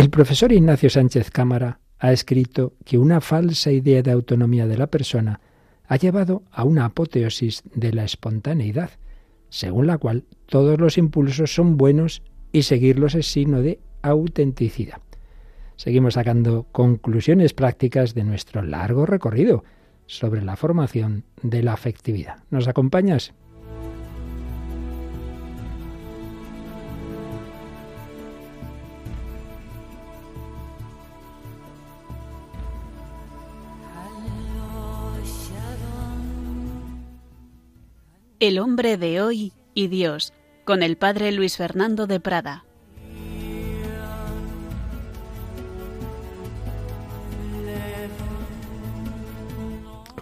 El profesor Ignacio Sánchez Cámara ha escrito que una falsa idea de autonomía de la persona ha llevado a una apoteosis de la espontaneidad, según la cual todos los impulsos son buenos y seguirlos es signo de autenticidad. Seguimos sacando conclusiones prácticas de nuestro largo recorrido sobre la formación de la afectividad. ¿Nos acompañas? El hombre de hoy y Dios, con el padre Luis Fernando de Prada.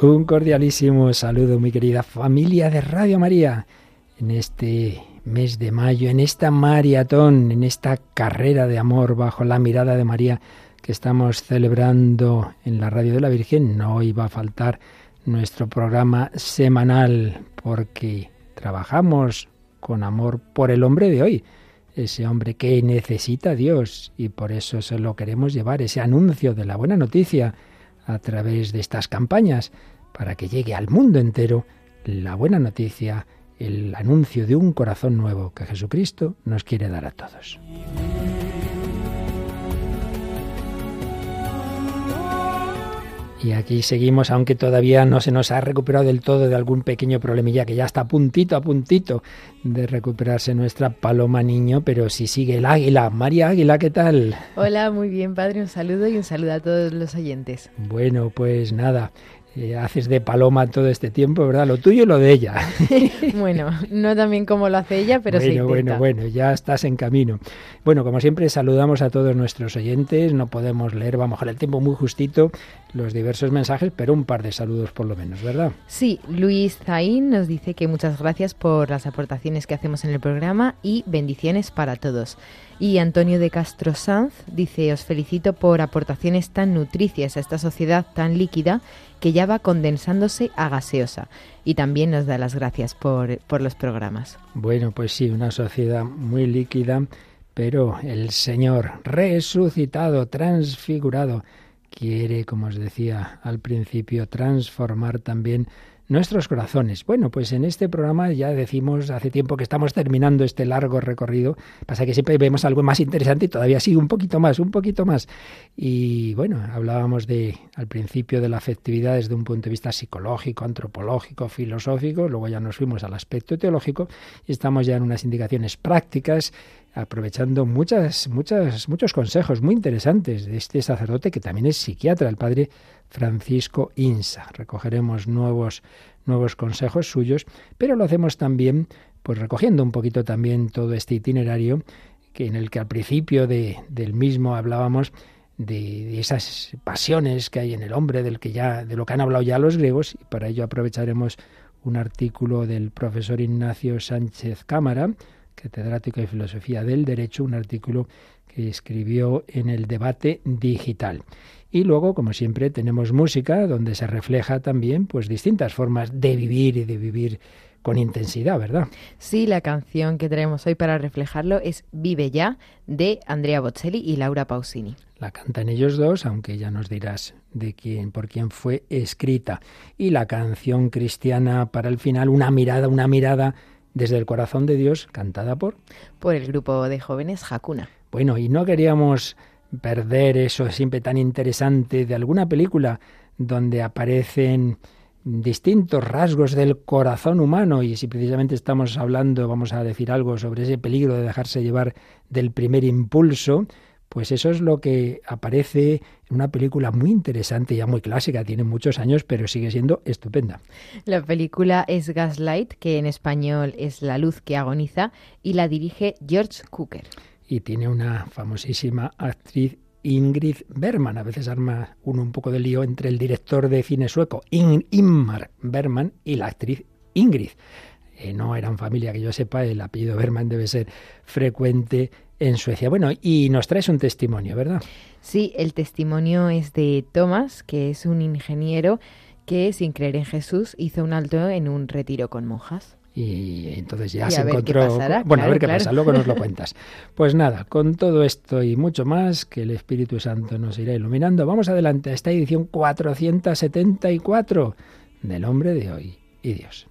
Un cordialísimo saludo, mi querida familia de Radio María, en este mes de mayo, en esta maratón, en esta carrera de amor bajo la mirada de María que estamos celebrando en la Radio de la Virgen. No iba a faltar nuestro programa semanal porque trabajamos con amor por el hombre de hoy, ese hombre que necesita a Dios y por eso se lo queremos llevar, ese anuncio de la buena noticia a través de estas campañas, para que llegue al mundo entero la buena noticia, el anuncio de un corazón nuevo que Jesucristo nos quiere dar a todos. Y aquí seguimos, aunque todavía no se nos ha recuperado del todo de algún pequeño problemilla que ya está a puntito, a puntito de recuperarse nuestra paloma niño, pero si sigue el águila. María Águila, ¿qué tal? Hola, muy bien, padre. Un saludo y un saludo a todos los oyentes. Bueno, pues nada, eh, haces de paloma todo este tiempo, ¿verdad? Lo tuyo y lo de ella. bueno, no tan bien como lo hace ella, pero bueno, sí. Bueno, bueno, ya estás en camino. Bueno, como siempre, saludamos a todos nuestros oyentes. No podemos leer, vamos a el tiempo muy justito, los diversos mensajes, pero un par de saludos por lo menos, ¿verdad? Sí, Luis Zain nos dice que muchas gracias por las aportaciones que hacemos en el programa y bendiciones para todos. Y Antonio de Castro Sanz dice, os felicito por aportaciones tan nutricias a esta sociedad tan líquida que ya va condensándose a gaseosa. Y también nos da las gracias por, por los programas. Bueno, pues sí, una sociedad muy líquida, pero el Señor resucitado, transfigurado, quiere, como os decía al principio, transformar también nuestros corazones. Bueno, pues en este programa ya decimos hace tiempo que estamos terminando este largo recorrido. Pasa que siempre vemos algo más interesante y todavía sigue un poquito más, un poquito más. Y bueno, hablábamos de al principio de la afectividad desde un punto de vista psicológico, antropológico, filosófico, luego ya nos fuimos al aspecto teológico y estamos ya en unas indicaciones prácticas aprovechando muchas, muchas, muchos consejos muy interesantes de este sacerdote que también es psiquiatra, el padre Francisco Insa. Recogeremos nuevos, nuevos consejos suyos, pero lo hacemos también pues recogiendo un poquito también todo este itinerario que en el que al principio de, del mismo hablábamos de, de, esas pasiones que hay en el hombre, del que ya, de lo que han hablado ya los griegos, y para ello aprovecharemos un artículo del profesor Ignacio Sánchez Cámara, catedrático de filosofía del derecho, un artículo que escribió en el debate digital. Y luego, como siempre, tenemos música donde se refleja también pues distintas formas de vivir y de vivir con intensidad, ¿verdad? Sí, la canción que tenemos hoy para reflejarlo es Vive ya de Andrea Bocelli y Laura Pausini. La cantan ellos dos, aunque ya nos dirás de quién por quién fue escrita. Y la canción cristiana para el final, una mirada, una mirada desde el corazón de Dios, cantada por por el grupo de jóvenes Hakuna. Bueno, y no queríamos perder eso siempre tan interesante de alguna película donde aparecen distintos rasgos del corazón humano y si precisamente estamos hablando, vamos a decir algo sobre ese peligro de dejarse llevar del primer impulso, pues eso es lo que aparece en una película muy interesante, ya muy clásica, tiene muchos años, pero sigue siendo estupenda. La película es Gaslight, que en español es La luz que agoniza, y la dirige George Cooker y tiene una famosísima actriz Ingrid Bergman. A veces arma uno un poco de lío entre el director de cine sueco Ingmar Bergman y la actriz Ingrid. Eh, no eran familia que yo sepa, el apellido Bergman debe ser frecuente en Suecia. Bueno, y nos traes un testimonio, ¿verdad? Sí, el testimonio es de Thomas, que es un ingeniero que, sin creer en Jesús, hizo un alto en un retiro con monjas. Y entonces ya se encontró. bueno, a ver qué pasa, luego nos lo cuentas. Pues nada, con todo esto y mucho más, que el Espíritu Santo nos irá iluminando, vamos adelante a esta edición 474 del Hombre de Hoy y Dios.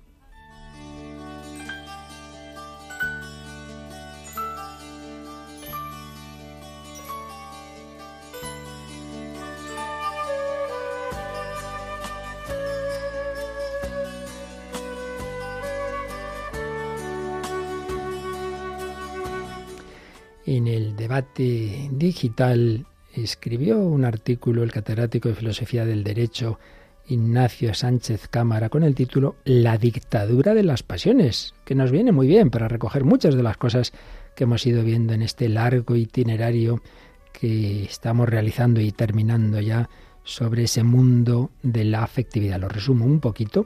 En el debate digital escribió un artículo el catedrático de Filosofía del Derecho Ignacio Sánchez Cámara con el título La dictadura de las pasiones, que nos viene muy bien para recoger muchas de las cosas que hemos ido viendo en este largo itinerario que estamos realizando y terminando ya sobre ese mundo de la afectividad. Lo resumo un poquito,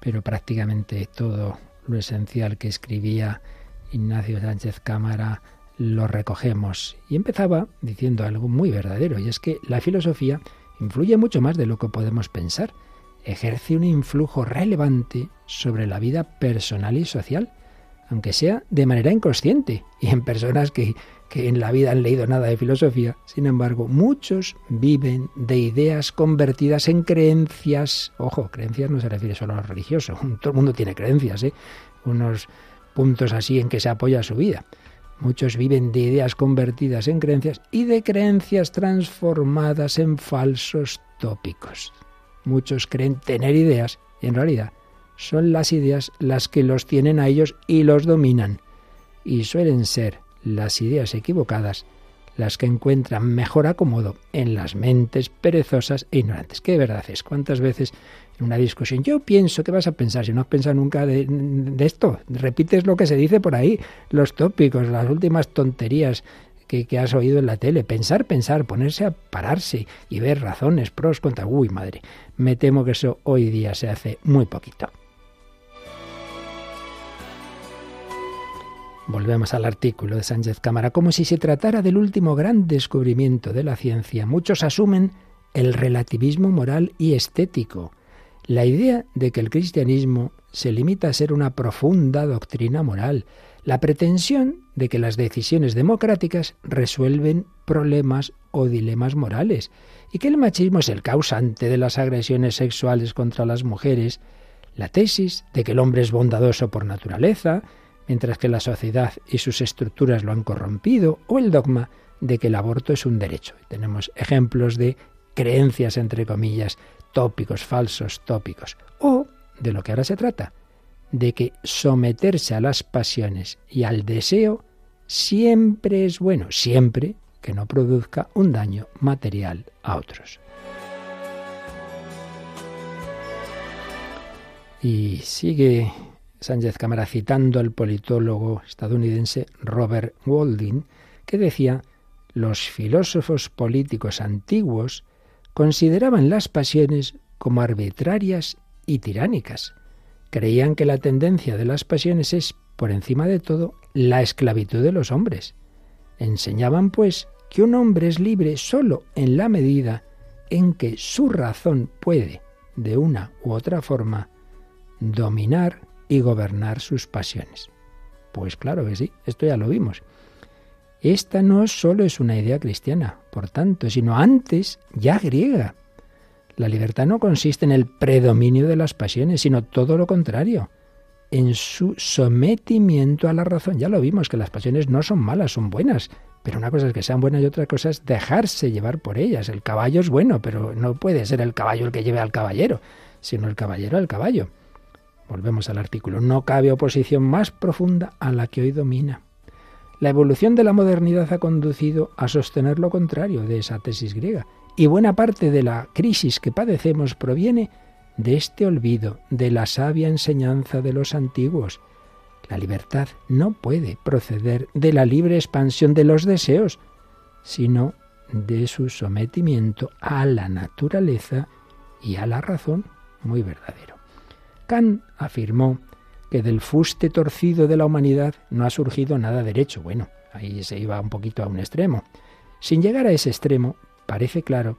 pero prácticamente todo lo esencial que escribía Ignacio Sánchez Cámara lo recogemos. Y empezaba diciendo algo muy verdadero, y es que la filosofía influye mucho más de lo que podemos pensar. Ejerce un influjo relevante sobre la vida personal y social, aunque sea de manera inconsciente, y en personas que, que en la vida han leído nada de filosofía. Sin embargo, muchos viven de ideas convertidas en creencias. Ojo, creencias no se refiere solo a lo religioso. Todo el mundo tiene creencias, ¿eh? unos puntos así en que se apoya su vida. Muchos viven de ideas convertidas en creencias y de creencias transformadas en falsos tópicos. Muchos creen tener ideas y en realidad son las ideas las que los tienen a ellos y los dominan. Y suelen ser las ideas equivocadas las que encuentran mejor acomodo en las mentes perezosas e ignorantes. ¿Qué verdad es? ¿Cuántas veces en una discusión yo pienso que vas a pensar si no has pensado nunca de, esto? Repites lo que se dice por ahí, los tópicos, las últimas tonterías que, que, has oído en la tele. Pensar, pensar, ponerse a pararse y ver razones, pros, contra. Uy, madre, me temo que eso hoy día se hace muy poquito. Volvemos al artículo de Sánchez Cámara. Como si se tratara del último gran descubrimiento de la ciencia, muchos asumen el relativismo moral y estético, la idea de que el cristianismo se limita a ser una profunda doctrina moral, la pretensión de que las decisiones democráticas resuelven problemas o dilemas morales, y que el machismo es el causante de las agresiones sexuales contra las mujeres, la tesis de que el hombre es bondadoso por naturaleza, mientras que la sociedad y sus estructuras lo han corrompido, o el dogma de que el aborto es un derecho. Tenemos ejemplos de creencias, entre comillas, tópicos, falsos tópicos. O de lo que ahora se trata, de que someterse a las pasiones y al deseo siempre es bueno, siempre que no produzca un daño material a otros. Y sigue Sánchez Cámara citando al politólogo estadounidense Robert Walding, que decía, los filósofos políticos antiguos consideraban las pasiones como arbitrarias y tiránicas. Creían que la tendencia de las pasiones es, por encima de todo, la esclavitud de los hombres. Enseñaban, pues, que un hombre es libre sólo en la medida en que su razón puede, de una u otra forma, dominar y gobernar sus pasiones. Pues claro que sí, esto ya lo vimos. Esta no solo es una idea cristiana, por tanto, sino antes ya griega. La libertad no consiste en el predominio de las pasiones, sino todo lo contrario, en su sometimiento a la razón. Ya lo vimos, que las pasiones no son malas, son buenas, pero una cosa es que sean buenas y otra cosa es dejarse llevar por ellas. El caballo es bueno, pero no puede ser el caballo el que lleve al caballero, sino el caballero al caballo. Volvemos al artículo. No cabe oposición más profunda a la que hoy domina. La evolución de la modernidad ha conducido a sostener lo contrario de esa tesis griega, y buena parte de la crisis que padecemos proviene de este olvido de la sabia enseñanza de los antiguos. La libertad no puede proceder de la libre expansión de los deseos, sino de su sometimiento a la naturaleza y a la razón. Muy verdadero. Kant afirmó que del fuste torcido de la humanidad no ha surgido nada derecho. Bueno, ahí se iba un poquito a un extremo. Sin llegar a ese extremo, parece claro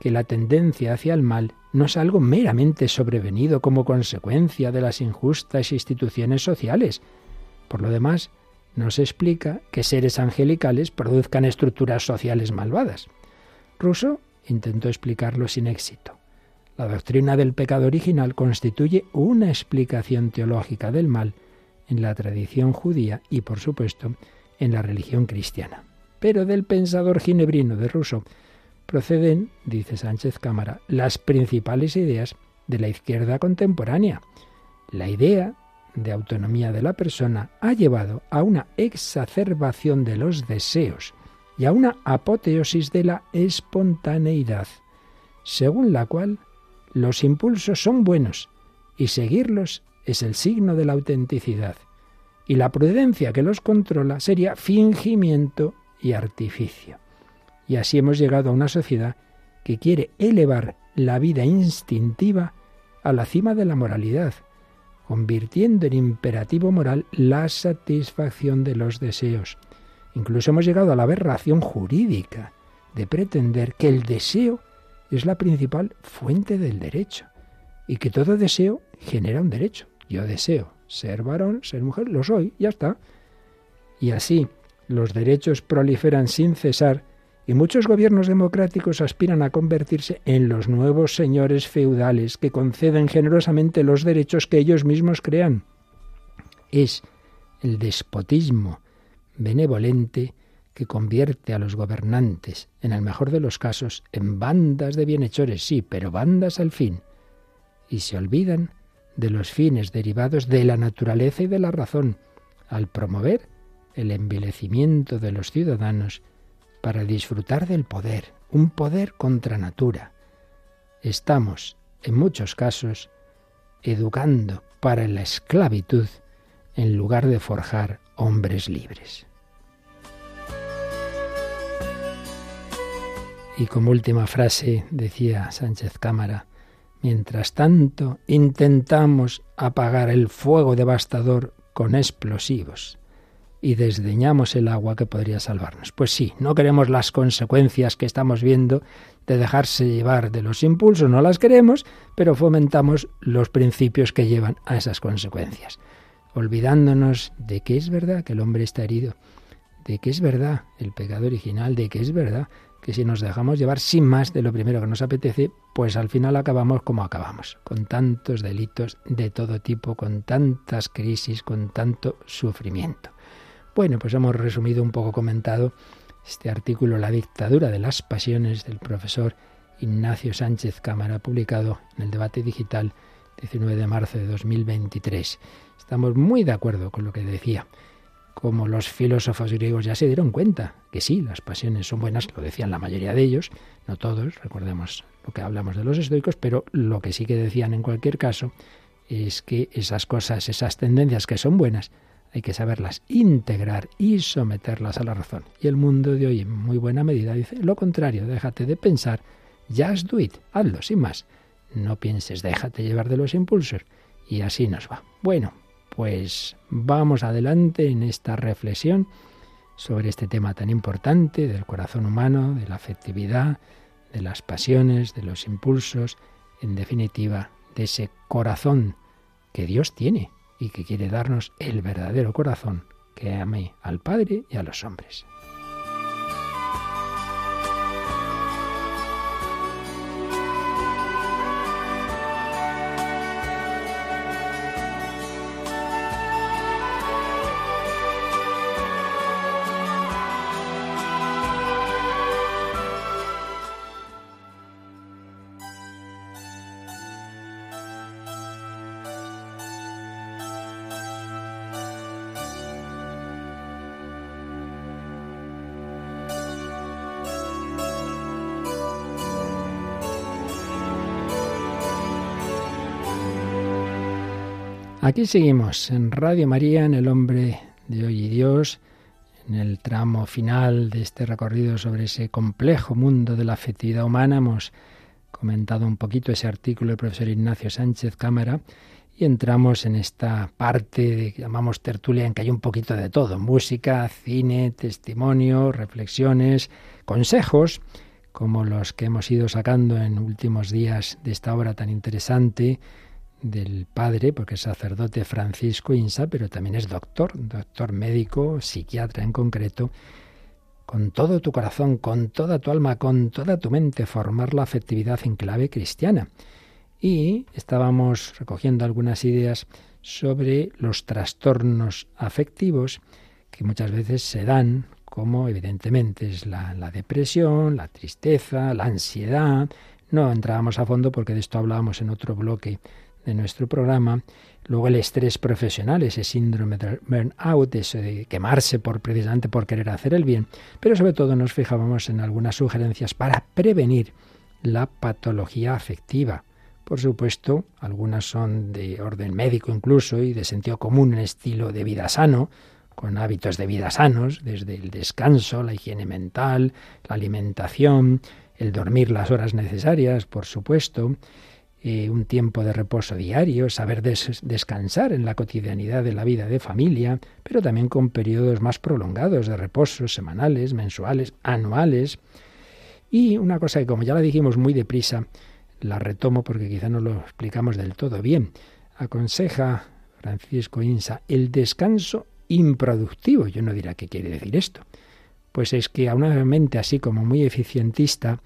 que la tendencia hacia el mal no es algo meramente sobrevenido como consecuencia de las injustas instituciones sociales. Por lo demás, no se explica que seres angelicales produzcan estructuras sociales malvadas. Rousseau intentó explicarlo sin éxito. La doctrina del pecado original constituye una explicación teológica del mal en la tradición judía y, por supuesto, en la religión cristiana. Pero del pensador ginebrino de Rousseau proceden, dice Sánchez Cámara, las principales ideas de la izquierda contemporánea. La idea de autonomía de la persona ha llevado a una exacerbación de los deseos y a una apoteosis de la espontaneidad, según la cual los impulsos son buenos y seguirlos es el signo de la autenticidad, y la prudencia que los controla sería fingimiento y artificio. Y así hemos llegado a una sociedad que quiere elevar la vida instintiva a la cima de la moralidad, convirtiendo en imperativo moral la satisfacción de los deseos. Incluso hemos llegado a la aberración jurídica de pretender que el deseo es la principal fuente del derecho y que todo deseo genera un derecho. Yo deseo ser varón, ser mujer, lo soy, ya está. Y así los derechos proliferan sin cesar y muchos gobiernos democráticos aspiran a convertirse en los nuevos señores feudales que conceden generosamente los derechos que ellos mismos crean. Es el despotismo benevolente que convierte a los gobernantes, en el mejor de los casos, en bandas de bienhechores, sí, pero bandas al fin, y se olvidan de los fines derivados de la naturaleza y de la razón, al promover el envilecimiento de los ciudadanos para disfrutar del poder, un poder contra natura. Estamos, en muchos casos, educando para la esclavitud en lugar de forjar hombres libres. Y como última frase decía Sánchez Cámara, mientras tanto intentamos apagar el fuego devastador con explosivos y desdeñamos el agua que podría salvarnos. Pues sí, no queremos las consecuencias que estamos viendo de dejarse llevar de los impulsos, no las queremos, pero fomentamos los principios que llevan a esas consecuencias, olvidándonos de que es verdad que el hombre está herido, de que es verdad el pecado original, de que es verdad que si nos dejamos llevar sin más de lo primero que nos apetece, pues al final acabamos como acabamos, con tantos delitos de todo tipo, con tantas crisis, con tanto sufrimiento. Bueno, pues hemos resumido un poco comentado este artículo La dictadura de las pasiones del profesor Ignacio Sánchez Cámara, publicado en el debate digital 19 de marzo de 2023. Estamos muy de acuerdo con lo que decía. Como los filósofos griegos ya se dieron cuenta que sí, las pasiones son buenas, lo decían la mayoría de ellos, no todos, recordemos lo que hablamos de los estoicos, pero lo que sí que decían en cualquier caso es que esas cosas, esas tendencias que son buenas, hay que saberlas integrar y someterlas a la razón. Y el mundo de hoy en muy buena medida dice lo contrario, déjate de pensar, just do it, hazlo, sin más. No pienses, déjate llevar de los impulsos. Y así nos va. Bueno, pues vamos adelante en esta reflexión sobre este tema tan importante del corazón humano, de la afectividad, de las pasiones, de los impulsos, en definitiva, de ese corazón que Dios tiene y que quiere darnos el verdadero corazón que ame al Padre y a los hombres. Aquí seguimos en Radio María, en El Hombre de Hoy y Dios, en el tramo final de este recorrido sobre ese complejo mundo de la afectividad humana. Hemos comentado un poquito ese artículo del profesor Ignacio Sánchez Cámara y entramos en esta parte que llamamos tertulia en que hay un poquito de todo, música, cine, testimonio, reflexiones, consejos como los que hemos ido sacando en últimos días de esta obra tan interesante del padre, porque es sacerdote Francisco Insa, pero también es doctor, doctor médico, psiquiatra en concreto, con todo tu corazón, con toda tu alma, con toda tu mente, formar la afectividad en clave cristiana. Y estábamos recogiendo algunas ideas sobre los trastornos afectivos que muchas veces se dan, como evidentemente es la, depresión, la tristeza, la ansiedad. No entrábamos a fondo porque de esto hablábamos en otro bloque de nuestro programa. Luego el estrés profesional, ese síndrome de burnout, eso de quemarse por precisamente por querer hacer el bien. Pero sobre todo nos fijábamos en algunas sugerencias para prevenir la patología afectiva. Por supuesto, algunas son de orden médico incluso y de sentido común en estilo de vida sano, con hábitos de vida sanos, desde el descanso, la higiene mental, la alimentación, el dormir las horas necesarias, por supuesto, eh, un tiempo de reposo diario, saber descansar en la cotidianidad de la vida de familia, pero también con periodos más prolongados de reposo, semanales, mensuales, anuales. Y una cosa que como ya la dijimos muy deprisa, la retomo porque quizá no lo explicamos del todo bien. Aconseja Francisco Insa el descanso improductivo. Yo no dirá qué quiere decir esto. Pues es que a una mente así como muy eficientista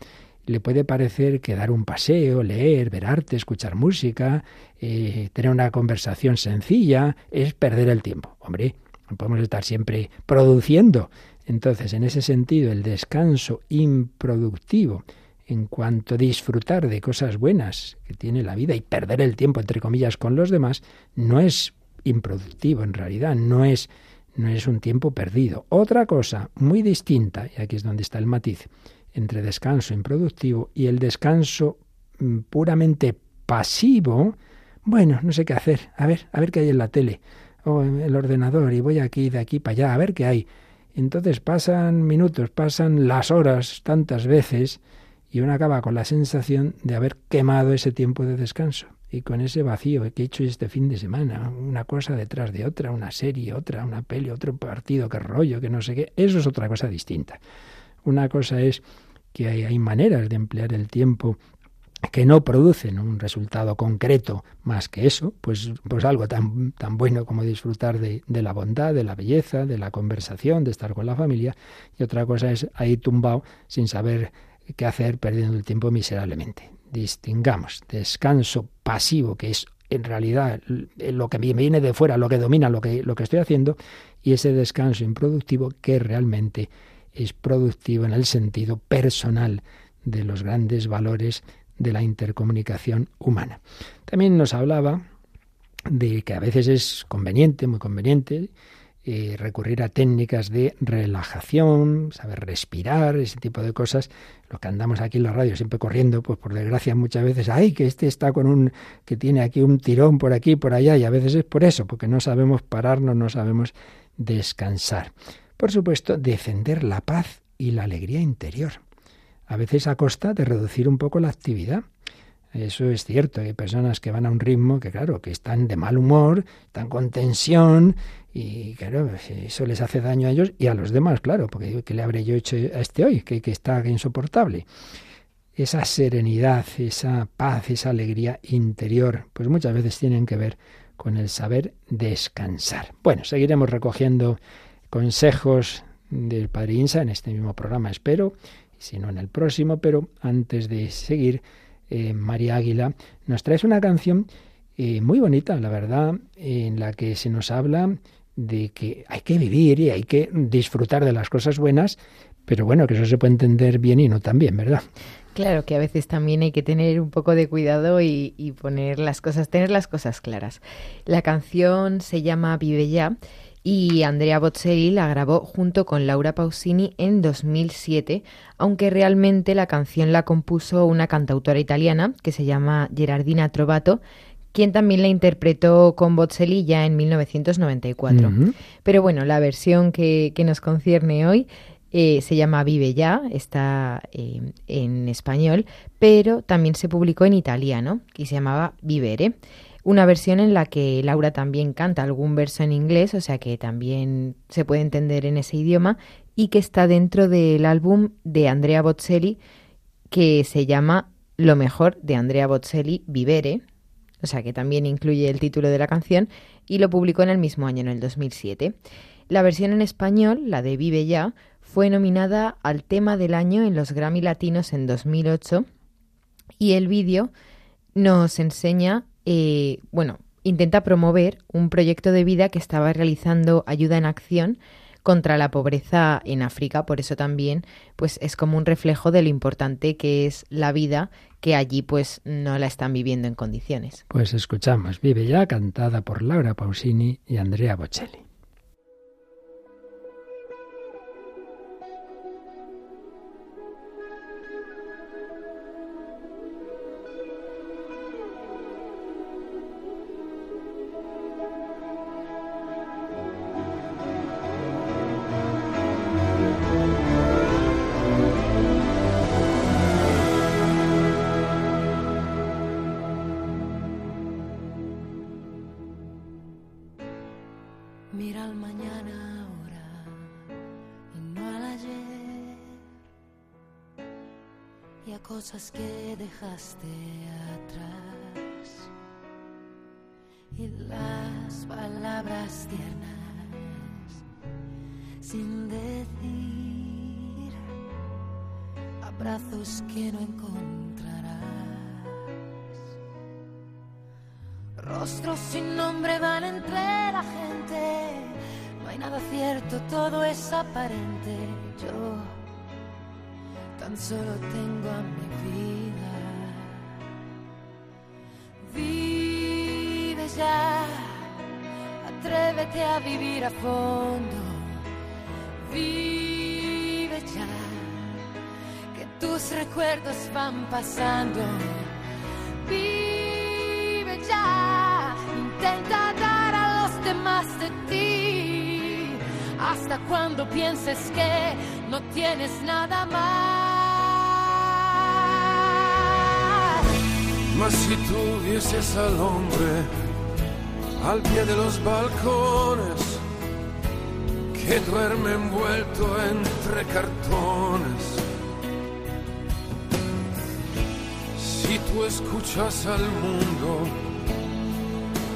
le puede parecer que dar un paseo, leer, ver arte, escuchar música, eh, tener una conversación sencilla, es perder el tiempo. Hombre, no podemos estar siempre produciendo. Entonces, en ese sentido, el descanso improductivo en cuanto a disfrutar de cosas buenas que tiene la vida y perder el tiempo, entre comillas, con los demás, no es improductivo en realidad, no es, no es un tiempo perdido. Otra cosa muy distinta, y aquí es donde está el matiz, entre descanso improductivo y el descanso mm, puramente pasivo, bueno, no sé qué hacer, a ver, a ver qué hay en la tele o en el ordenador y voy aquí de aquí para allá a ver qué hay. Entonces pasan minutos, pasan las horas tantas veces y uno acaba con la sensación de haber quemado ese tiempo de descanso y con ese vacío que he hecho este fin de semana, una cosa detrás de otra, una serie, otra, una peli, otro partido, qué rollo, que no sé qué, eso es otra cosa distinta. Una cosa es que hay, maneras de emplear el tiempo que no producen un resultado concreto más que eso, pues, pues algo tan, tan bueno como disfrutar de, de, la bondad, de la belleza, de la conversación, de estar con la familia, y otra cosa es ahí tumbado sin saber qué hacer, perdiendo el tiempo miserablemente. Distingamos descanso pasivo, que es en realidad lo que me viene de fuera, lo que domina lo que, lo que estoy haciendo, y ese descanso improductivo que realmente es productivo en el sentido personal de los grandes valores de la intercomunicación humana. También nos hablaba de que a veces es conveniente, muy conveniente, eh, recurrir a técnicas de relajación, saber respirar, ese tipo de cosas. Lo que andamos aquí en la radio siempre corriendo, pues por desgracia muchas veces, ay, que este está con un, que tiene aquí un tirón por aquí, por allá, y a veces es por eso, porque no sabemos pararnos, no sabemos descansar. Por supuesto, defender la paz y la alegría interior. A veces a costa de reducir un poco la actividad. Eso es cierto, hay personas que van a un ritmo que, claro, que están de mal humor, están con tensión y, claro, eso les hace daño a ellos y a los demás, claro, porque ¿qué le habré yo hecho a este hoy? Que, que está insoportable. Esa serenidad, esa paz, esa alegría interior, pues muchas veces tienen que ver con el saber descansar. Bueno, seguiremos recogiendo consejos del Padre Insa en este mismo programa, espero, si no en el próximo, pero antes de seguir, eh, María Águila nos trae una canción eh, muy bonita, la verdad, en la que se nos habla de que hay que vivir y hay que disfrutar de las cosas buenas, pero bueno, que eso se puede entender bien y no tan bien, ¿verdad? Claro que a veces también hay que tener un poco de cuidado y, y poner las cosas, tener las cosas claras. La canción se llama Vive ya y Andrea Bocelli la grabó junto con Laura Pausini en 2007, aunque realmente la canción la compuso una cantautora italiana que se llama Gerardina Trovato, quien también la interpretó con Bocelli ya en 1994. Pero bueno, la versión que, nos concierne hoy eh, se llama Vive ya, está eh, en español, pero también se publicó en italiano y se llamaba Vivere una versión en la que Laura también canta algún verso en inglés, o sea que también se puede entender en ese idioma, y que está dentro del álbum de Andrea Bocelli, que se llama Lo mejor de Andrea Bocelli Vivere, o sea que también incluye el título de la canción, y lo publicó en el mismo año, en el 2007. La versión en español, la de Vive Ya, fue nominada al tema del año en los Grammy Latinos en 2008 y el vídeo nos enseña, eh, bueno, intenta promover un proyecto de vida que estaba realizando Ayuda en Acción contra la pobreza en África, por eso también pues es como un reflejo de lo importante que es la vida que allí pues no la están viviendo en condiciones. Pues escuchamos Vive ya cantada por Laura Pausini y Andrea Bocelli. Que dejaste atrás. Y las palabras tiernas sin decir abrazos que no encontrarás. Rostros sin nombre van entre la gente. No hay nada cierto todo es aparente. Yo solo tengo a mi vida. Vive ya, atrévete a vivir a fondo. Vive ya, que tus recuerdos van pasando. Vive ya, intenta dar a los demás de ti. Hasta cuando pienses que no tienes nada más. Si tuvieses al hombre al pie de los balcones que duerme envuelto entre cartones. Si tú escuchas al mundo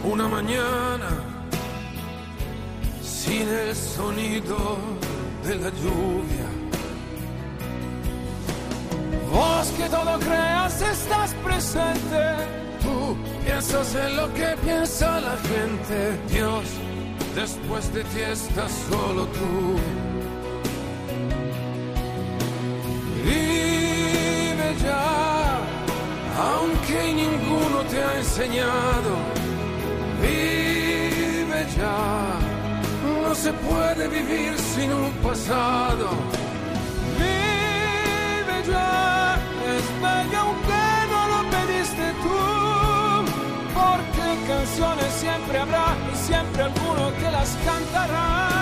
una mañana sin el sonido de la lluvia, Que todo creas estás presente. Tú piensas en lo que piensa la gente. Dios, después de ti estás solo tú. Vive ya, aunque ninguno te ha enseñado. Vive ya, no se puede vivir sin un pasado. Vive ya canciones siempre habrá y siempre alguno que las cantará.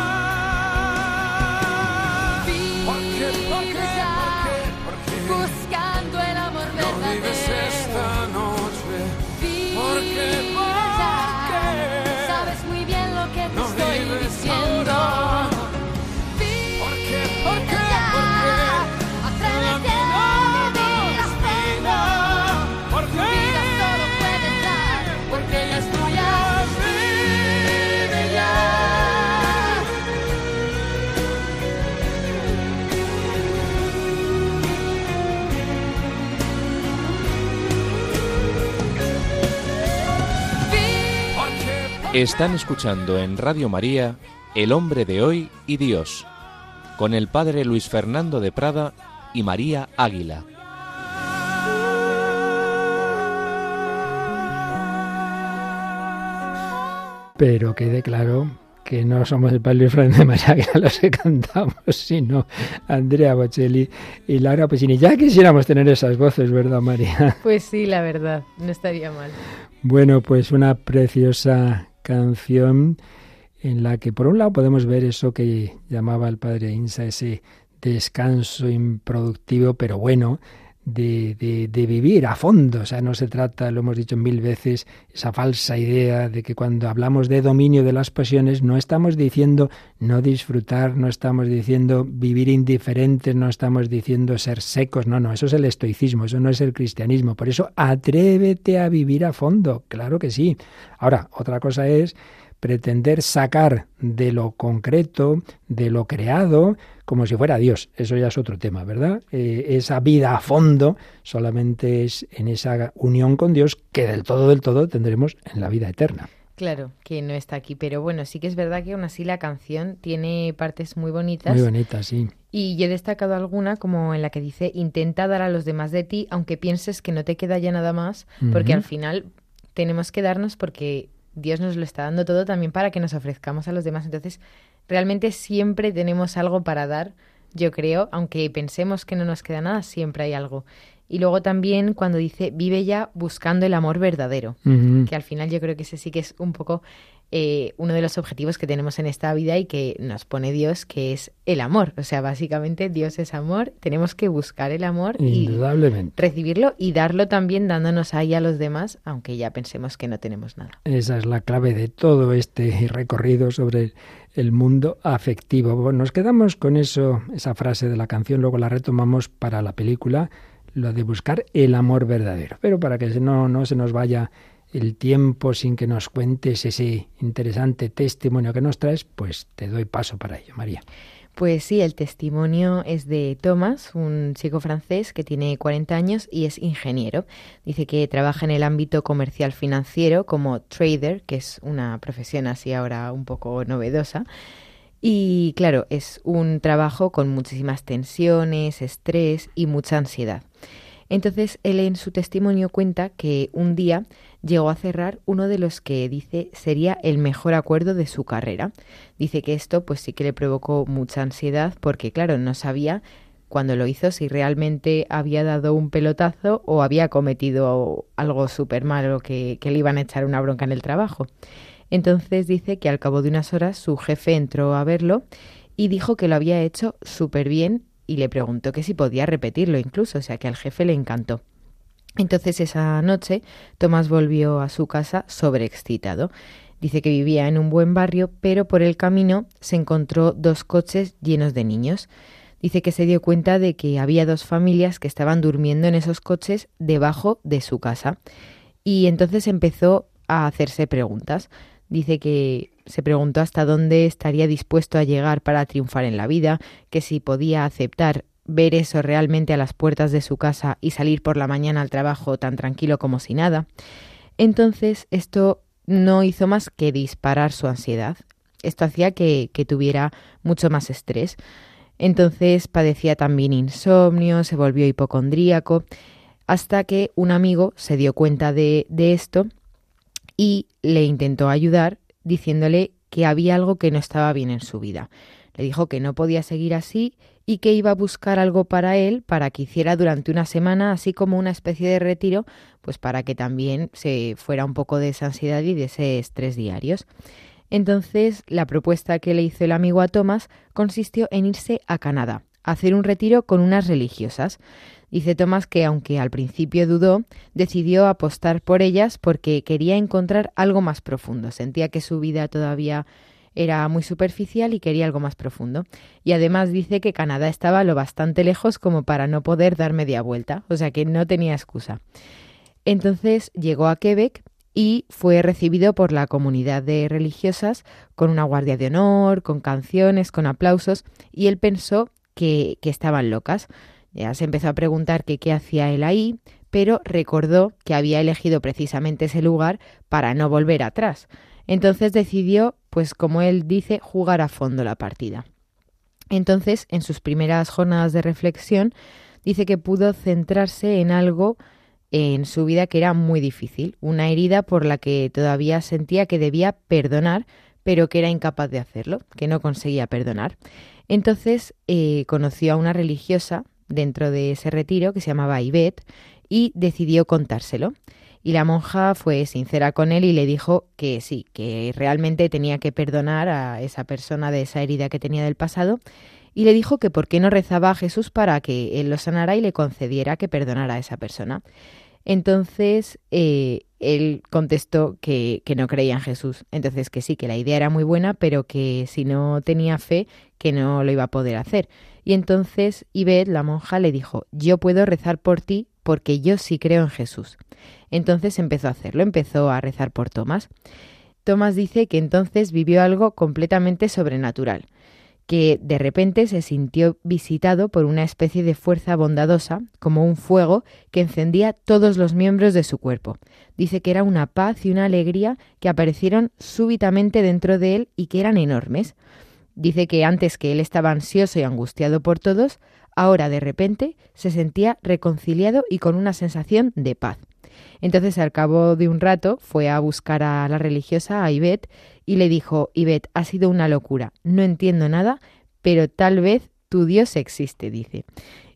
¿Por Están escuchando en Radio María El hombre de hoy y Dios, con el padre Luis Fernando de Prada y María Águila. Pero quede claro que no somos el padre Luis Fernando de María Águila los que cantamos, sino Andrea Bocelli y Laura Pesini. Ya quisiéramos tener esas voces, ¿verdad, María? Pues sí, la verdad, no estaría mal. Bueno, pues una preciosa canción en la que por un lado podemos ver eso que llamaba el padre Insa, ese descanso improductivo, pero bueno, de, de, vivir a fondo. O sea, no se trata, lo hemos dicho mil veces, esa falsa idea de que cuando hablamos de dominio de las pasiones no estamos diciendo no disfrutar, no estamos diciendo vivir indiferentes, no estamos diciendo ser secos, no, no, eso es el estoicismo, eso no es el cristianismo. Por eso atrévete a vivir a fondo, claro que sí. Ahora, otra cosa es pretender sacar de lo concreto, de lo creado, como si fuera Dios. Eso ya es otro tema, ¿verdad? Eh, esa vida a fondo solamente es en esa unión con Dios que del todo, del todo tendremos en la vida eterna. Claro, que no está aquí, pero bueno, sí que es verdad que aún así la canción tiene partes muy bonitas. Muy bonitas, sí. Y yo he destacado alguna como en la que dice, intenta dar a los demás de ti, aunque pienses que no te queda ya nada más, porque al final tenemos que darnos porque Dios nos lo está dando todo también para que nos ofrezcamos a los demás. Entonces, realmente siempre tenemos algo para dar, yo creo, aunque pensemos que no nos queda nada, siempre hay algo. Y luego también cuando dice, vive ya buscando el amor verdadero, que al final yo creo que ese sí que es un poco eh, uno de los objetivos que tenemos en esta vida y que nos pone Dios, que es el amor. O sea, básicamente Dios es amor, tenemos que buscar el amor Indudablemente. y recibirlo y darlo también dándonos ahí a los demás, aunque ya pensemos que no tenemos nada. Esa es la clave de todo este recorrido sobre el mundo afectivo. nos quedamos con eso, esa frase de la canción, luego la retomamos para la película, lo de buscar el amor verdadero. Pero para que no, no se nos vaya el tiempo sin que nos cuentes ese interesante testimonio que nos traes, pues te doy paso para ello, María. Pues sí, el testimonio es de Thomas, un chico francés que tiene 40 años y es ingeniero. Dice que trabaja en el ámbito comercial financiero como trader, que es una profesión así ahora un poco novedosa. Y claro, es un trabajo con muchísimas tensiones, estrés y mucha ansiedad. Entonces, él en su testimonio cuenta que un día llegó a cerrar uno de los que dice sería el mejor acuerdo de su carrera. Dice que esto pues sí que le provocó mucha ansiedad porque claro, no sabía cuando lo hizo si realmente había dado un pelotazo o había cometido algo súper malo que, que le iban a echar una bronca en el trabajo. Entonces dice que al cabo de unas horas su jefe entró a verlo y dijo que lo había hecho súper bien y le preguntó que si podía repetirlo incluso, o sea que al jefe le encantó. Entonces esa noche Tomás volvió a su casa sobreexcitado. Dice que vivía en un buen barrio, pero por el camino se encontró dos coches llenos de niños. Dice que se dio cuenta de que había dos familias que estaban durmiendo en esos coches debajo de su casa. Y entonces empezó a hacerse preguntas. Dice que se preguntó hasta dónde estaría dispuesto a llegar para triunfar en la vida, que si podía aceptar ver eso realmente a las puertas de su casa y salir por la mañana al trabajo tan tranquilo como si nada. Entonces esto no hizo más que disparar su ansiedad. Esto hacía que, que tuviera mucho más estrés. Entonces padecía también insomnio, se volvió hipocondríaco, hasta que un amigo se dio cuenta de, de esto y le intentó ayudar diciéndole que había algo que no estaba bien en su vida. Le dijo que no podía seguir así y que iba a buscar algo para él para que hiciera durante una semana, así como una especie de retiro, pues para que también se fuera un poco de esa ansiedad y de ese estrés diarios. Entonces, la propuesta que le hizo el amigo a Thomas consistió en irse a Canadá, a hacer un retiro con unas religiosas. Dice Thomas que aunque al principio dudó, decidió apostar por ellas porque quería encontrar algo más profundo. Sentía que su vida todavía era muy superficial y quería algo más profundo. Y además dice que Canadá estaba lo bastante lejos como para no poder dar media vuelta, o sea que no tenía excusa. Entonces llegó a Quebec y fue recibido por la comunidad de religiosas con una guardia de honor, con canciones, con aplausos, y él pensó que, que estaban locas. Ya se empezó a preguntar qué hacía él ahí, pero recordó que había elegido precisamente ese lugar para no volver atrás. Entonces decidió, pues como él dice, jugar a fondo la partida. Entonces, en sus primeras jornadas de reflexión, dice que pudo centrarse en algo en su vida que era muy difícil, una herida por la que todavía sentía que debía perdonar, pero que era incapaz de hacerlo, que no conseguía perdonar. Entonces eh, conoció a una religiosa dentro de ese retiro que se llamaba Ivette y decidió contárselo. Y la monja fue sincera con él y le dijo que sí, que realmente tenía que perdonar a esa persona de esa herida que tenía del pasado y le dijo que por qué no rezaba a Jesús para que él lo sanara y le concediera que perdonara a esa persona. Entonces eh, él contestó que, que, no creía en Jesús. Entonces que sí, que la idea era muy buena, pero que si no tenía fe, que no lo iba a poder hacer. Y entonces Ibet, la monja, le dijo, yo puedo rezar por ti porque yo sí creo en Jesús. Entonces empezó a hacerlo, empezó a rezar por Tomás. Tomás dice que entonces vivió algo completamente sobrenatural que de repente se sintió visitado por una especie de fuerza bondadosa, como un fuego, que encendía todos los miembros de su cuerpo. Dice que era una paz y una alegría que aparecieron súbitamente dentro de él y que eran enormes. Dice que antes que él estaba ansioso y angustiado por todos, ahora de repente se sentía reconciliado y con una sensación de paz. Entonces, al cabo de un rato, fue a buscar a la religiosa, a Ivette, y le dijo, Ivette, ha sido una locura, no entiendo nada, pero tal vez tu Dios existe, dice.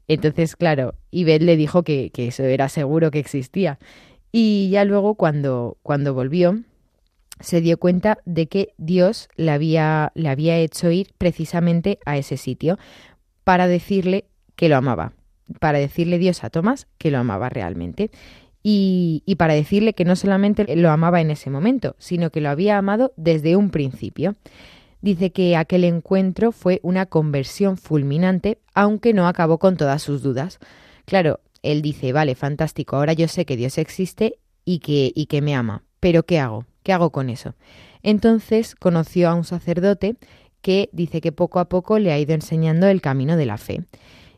Entonces, claro, Ivette le dijo que, que eso era seguro que existía. Y ya luego, cuando, cuando volvió, se dio cuenta de que Dios le había, le había hecho ir precisamente a ese sitio para decirle que lo amaba, para decirle Dios a Tomás que lo amaba realmente y, para decirle que no solamente lo amaba en ese momento, sino que lo había amado desde un principio. Dice que aquel encuentro fue una conversión fulminante, aunque no acabó con todas sus dudas. Claro, él dice, vale, fantástico, ahora yo sé que Dios existe y que, y que me ama, pero ¿qué hago? ¿Qué hago con eso? Entonces conoció a un sacerdote que dice que poco a poco le ha ido enseñando el camino de la fe.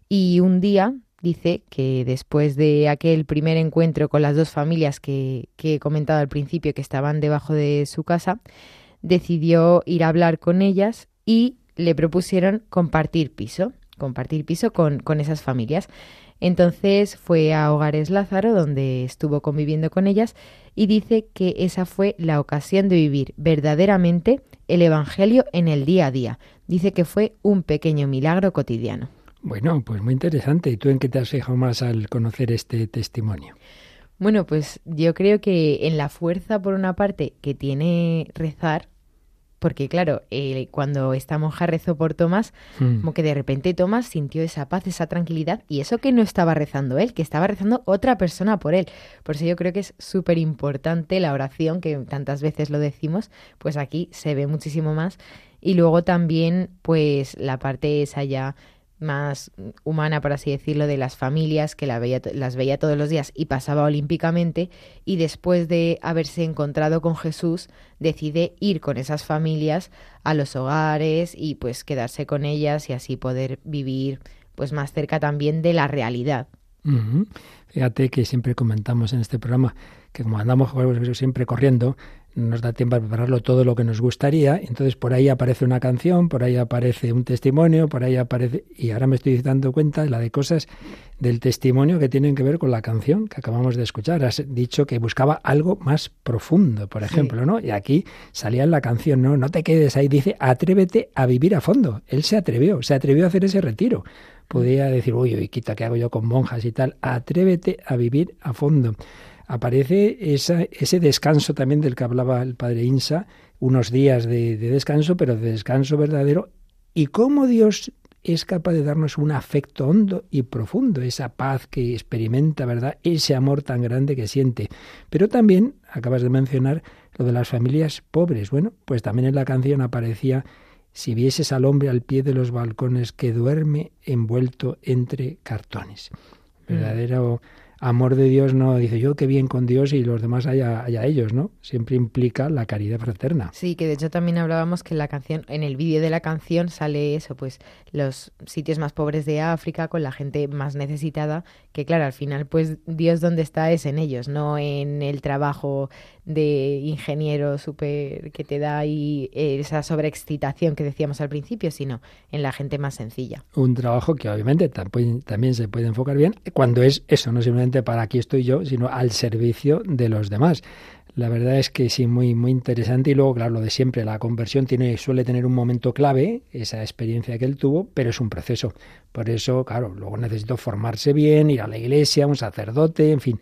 Y un día dice que después de aquel primer encuentro con las dos familias que, he comentado al principio que estaban debajo de su casa, decidió ir a hablar con ellas y le propusieron compartir piso, compartir piso con, con esas familias. Entonces fue a Hogares Lázaro, donde estuvo conviviendo con ellas, y dice que esa fue la ocasión de vivir verdaderamente el Evangelio en el día a día. Dice que fue un pequeño milagro cotidiano. Bueno, pues muy interesante. ¿Y tú en qué te has fijado más al conocer este testimonio? Bueno, pues yo creo que en la fuerza, por una parte, que tiene rezar, porque claro, eh, cuando esta monja rezó por Tomás, hmm. como que de repente Tomás sintió esa paz, esa tranquilidad, y eso que no estaba rezando él, que estaba rezando otra persona por él. Por eso yo creo que es súper importante la oración, que tantas veces lo decimos, pues aquí se ve muchísimo más. Y luego también, pues la parte esa ya más humana, por así decirlo, de las familias que las veía todos los días y pasaba olímpicamente y después de haberse encontrado con Jesús decide ir con esas familias a los hogares y pues quedarse con ellas y así poder vivir pues más cerca también de la realidad. Fíjate que siempre comentamos en este programa que como andamos siempre corriendo, nos da tiempo a prepararlo todo lo que nos gustaría. Entonces por ahí aparece una canción, por ahí aparece un testimonio, por ahí aparece... Y ahora me estoy dando cuenta de la de cosas del testimonio que tienen que ver con la canción que acabamos de escuchar. Has dicho que buscaba algo más profundo, por ejemplo, ¿no? Y aquí salía en la canción, ¿no? No te quedes ahí, dice, atrévete a vivir a fondo. Él se atrevió, se atrevió a hacer ese retiro. Podía decir, uy, uy, quita, ¿qué hago yo con monjas y tal? Atrévete a vivir a fondo aparece ese descanso también del que hablaba el padre Insa, unos días de, descanso, pero de descanso verdadero, y cómo Dios es capaz de darnos un afecto hondo y profundo, esa paz que experimenta, ¿verdad? Ese amor tan grande que siente. Pero también, acabas de mencionar, lo de las familias pobres. Bueno, pues también en la canción aparecía, si vieses al hombre al pie de los balcones que duerme envuelto entre cartones. Mm. Amor de Dios no dice yo qué bien con Dios y los demás haya, haya ellos, ¿no? Siempre implica la caridad fraterna. Sí, que de hecho también hablábamos que en la canción, en el vídeo de la canción sale eso, pues los sitios más pobres de África con la gente más necesitada, que claro, al final pues Dios donde está es en ellos, no en el trabajo de ingeniero súper que te da ahí esa sobreexcitación que decíamos al principio, sino en la gente más sencilla. Un trabajo que obviamente también se puede enfocar bien cuando es eso, no simplemente para aquí estoy yo, sino al servicio de los demás. La verdad es que sí, muy, muy interesante. Y luego, claro, lo de siempre, la conversión tiene, suele tener un momento clave, esa experiencia que él tuvo, pero es un proceso. Por eso, claro, luego necesito formarse bien, ir a la iglesia, un sacerdote, en fin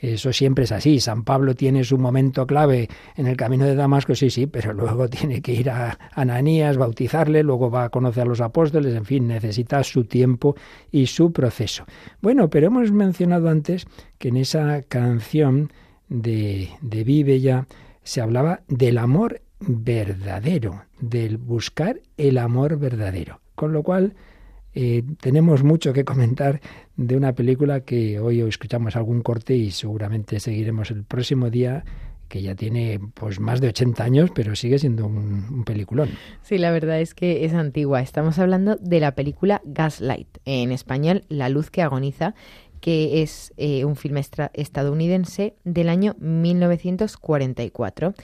Eso siempre es así. San Pablo tiene su momento clave en el camino de Damasco, sí, sí, pero luego tiene que ir a Ananías, bautizarle, luego va a conocer a los apóstoles, en fin, necesita su tiempo y su proceso. Bueno, pero hemos mencionado antes que en esa canción de, de Vive ya se hablaba del amor verdadero, del buscar el amor verdadero. Con lo cual, eh, tenemos mucho que comentar de una película que hoy escuchamos algún corte y seguramente seguiremos el próximo día que ya tiene pues más de 80 años, pero sigue siendo un, peliculón. Sí, la verdad es que es antigua. Estamos hablando de la película Gaslight, en español La luz que agoniza, que es eh, un filme estadounidense del año 1944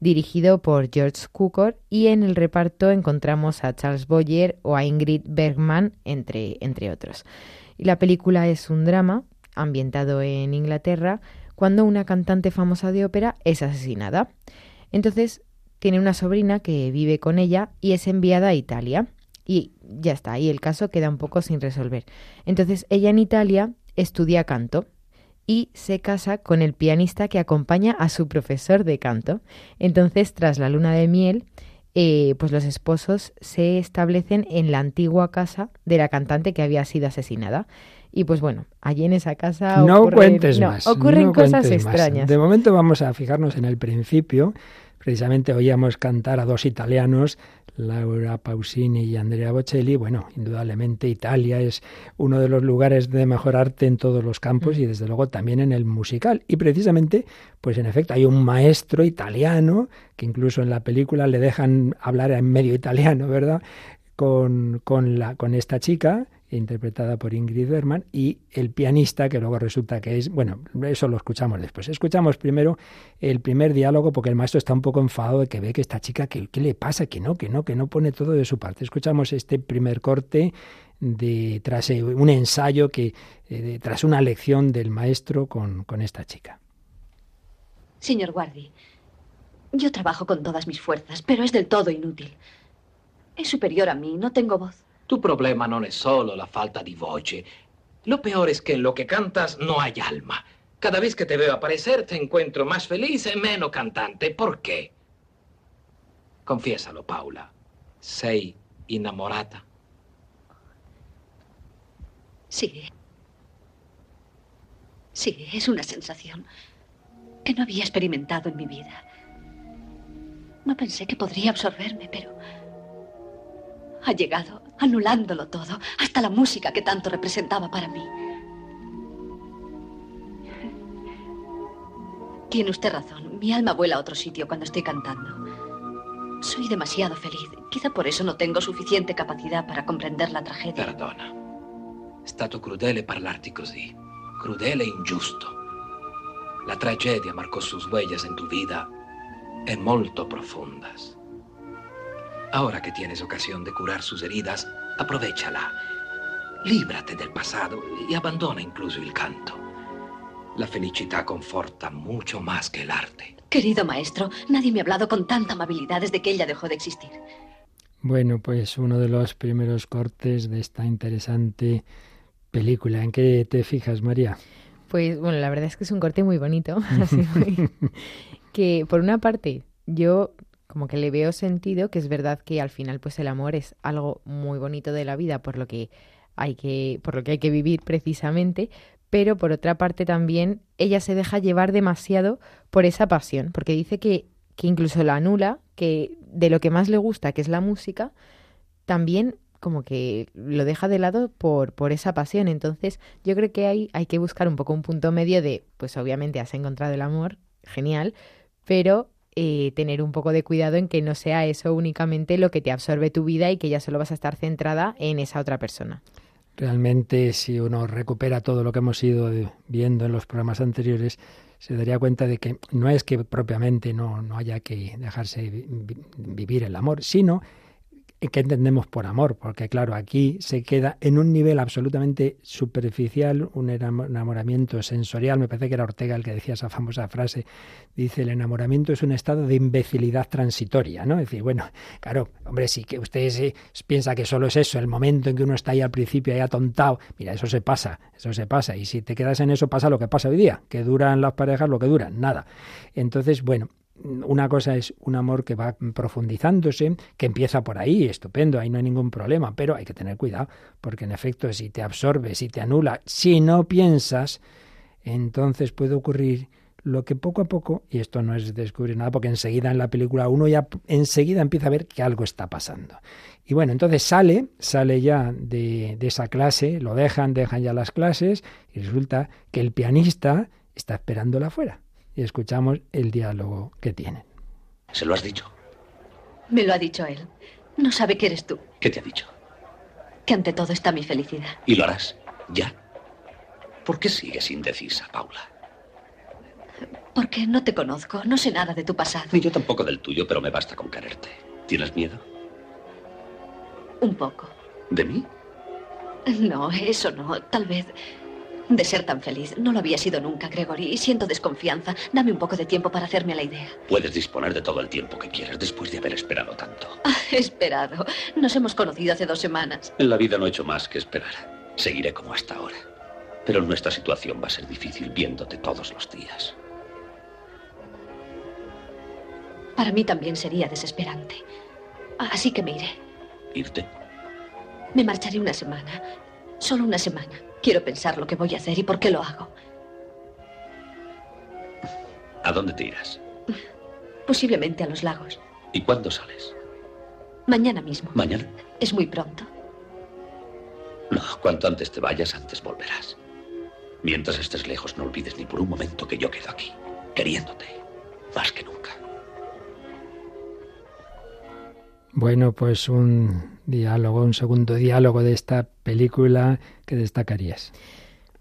dirigido por George Cukor, y en el reparto encontramos a Charles Boyer o a Ingrid Bergman, entre, entre otros. Y la película es un drama ambientado en Inglaterra cuando una cantante famosa de ópera es asesinada. Entonces tiene una sobrina que vive con ella y es enviada a Italia. Y ya está, y el caso queda un poco sin resolver. Entonces ella en Italia estudia canto y se casa con el pianista que acompaña a su profesor de canto. Entonces, tras la luna de miel, eh, pues los esposos se establecen en la antigua casa de la cantante que había sido asesinada. Y pues bueno, allí en esa casa no cuentes más, ocurren cosas extrañas. De momento vamos a fijarnos en el principio. Precisamente oíamos cantar a dos italianos Laura Pausini y Andrea Bocelli, bueno, indudablemente Italia es uno de los lugares de mejor arte en todos los campos y desde luego también en el musical. Y precisamente, pues en efecto, hay un maestro italiano que incluso en la película le dejan hablar en medio italiano, ¿verdad? Con, con, la, con esta chica interpretada por Ingrid Berman, y el pianista, que luego resulta que es, bueno, eso lo escuchamos después. Escuchamos primero el primer diálogo, porque el maestro está un poco enfadado de que ve que esta chica, que, ¿qué le pasa? Que no, que no, que no pone todo de su parte. Escuchamos este primer corte de tras eh, un ensayo que, eh, tras una lección del maestro con, con esta chica. Señor Guardi, yo trabajo con todas mis fuerzas, pero es del todo inútil. Es superior a mí, no tengo voz. Tu problema non è solo la falta di voce. Lo peor es que en lo que cantas no hay alma. Cada vez que te veo aparecer te encuentro más feliz y menos cantante. ¿Por qué? Confiésalo, Paula. ¿Sei innamorata? Sí. Sí, es una sensación que no había experimentado en mi vida. No pensé que podría absorberme, pero ha llegado anulándolo todo, hasta la música que tanto representaba para mí. Tiene usted razón, mi alma vuela a otro sitio cuando estoy cantando. Soy demasiado feliz. Quizá por eso no tengo suficiente capacidad para comprender la tragedia. Perdona. È stato crudele parlarti così. Crudele e ingiusto. La tragedia marcó sus huellas en tu vida en molto profundas. Ahora que tienes ocasión de curar sus heridas, aprovechala. Líbrate del pasado y abandona incluso el canto. La felicidad conforta mucho más que el arte. Querido maestro, nadie me ha hablado con tanta amabilidad desde que ella dejó de existir. Bueno, pues uno de los primeros cortes de esta interesante película. ¿En qué te fijas, María? Pues bueno, la verdad es que es un corte muy bonito. Así que por una parte, yo como que le veo sentido, que es verdad que al final pues el amor es algo muy bonito de la vida por lo que hay que por lo que hay que vivir precisamente, pero por otra parte también ella se deja llevar demasiado por esa pasión, porque dice que que incluso la anula, que de lo que más le gusta, que es la música, también como que lo deja de lado por, por esa pasión. Entonces, yo creo que hay, hay que buscar un poco un punto medio de, pues obviamente has encontrado el amor, genial, pero eh, tener un poco de cuidado en que no sea eso únicamente lo que te absorbe tu vida y que ya solo vas a estar centrada en esa otra persona. Realmente, si uno recupera todo lo que hemos ido viendo en los programas anteriores, se daría cuenta de que no es que propiamente no, no haya que dejarse vivir el amor, sino ¿Qué entendemos por amor? Porque claro, aquí se queda en un nivel absolutamente superficial, un enamoramiento sensorial. Me parece que era Ortega el que decía esa famosa frase. Dice, el enamoramiento es un estado de imbecilidad transitoria, ¿no? Es decir, bueno, claro, hombre, sí que usted se piensa que solo es eso, el momento en que uno está ahí al principio, ahí atontado. Mira, eso se pasa, eso se pasa. Y si te quedas en eso, pasa lo que pasa hoy día, que duran las parejas lo que duran, nada. Entonces, bueno, una cosa es un amor que va profundizándose, que empieza por ahí, estupendo, ahí no hay ningún problema, pero hay que tener cuidado, porque en efecto si te absorbe, si te anula, si no piensas, entonces puede ocurrir lo que poco a poco, y esto no es descubrir nada, porque enseguida en la película uno ya enseguida empieza a ver que algo está pasando. Y bueno, entonces sale, sale ya de, de esa clase, lo dejan, dejan ya las clases, y resulta que el pianista está esperándola afuera y escuchamos el diálogo que tienen. ¿Se lo has dicho? Me lo ha dicho él. No sabe que eres tú. ¿Qué te ha dicho? Que ante todo está mi felicidad. ¿Y lo harás? ¿Ya? ¿Por qué sigues indecisa, Paula? Porque no te conozco, no sé nada de tu pasado. Ni yo tampoco del tuyo, pero me basta con quererte. ¿Tienes miedo? Un poco. ¿De mí? No, eso no. Tal vez de ser tan feliz. No lo había sido nunca, Gregory, y siento desconfianza. Dame un poco de tiempo para hacerme la idea. Puedes disponer de todo el tiempo que quieras después de haber esperado tanto. Ah, esperado. Nos hemos conocido hace dos semanas. En la vida no he hecho más que esperar. Seguiré como hasta ahora. Pero nuestra situación va a ser difícil viéndote todos los días. Para mí también sería desesperante. Así que me iré. ¿Irte? Me marcharé una semana. Solo una semana. Quiero pensar lo que voy a hacer y por qué lo hago. ¿A dónde te irás? Posiblemente a los lagos. ¿Y cuándo sales? Mañana mismo. ¿Mañana? Es muy pronto. No, cuanto antes te vayas, antes volverás. Mientras estés lejos, no olvides ni por un momento que yo quedo aquí, queriéndote, más que nunca. Bueno, pues un diálogo, un segundo diálogo de esta película que destacarías.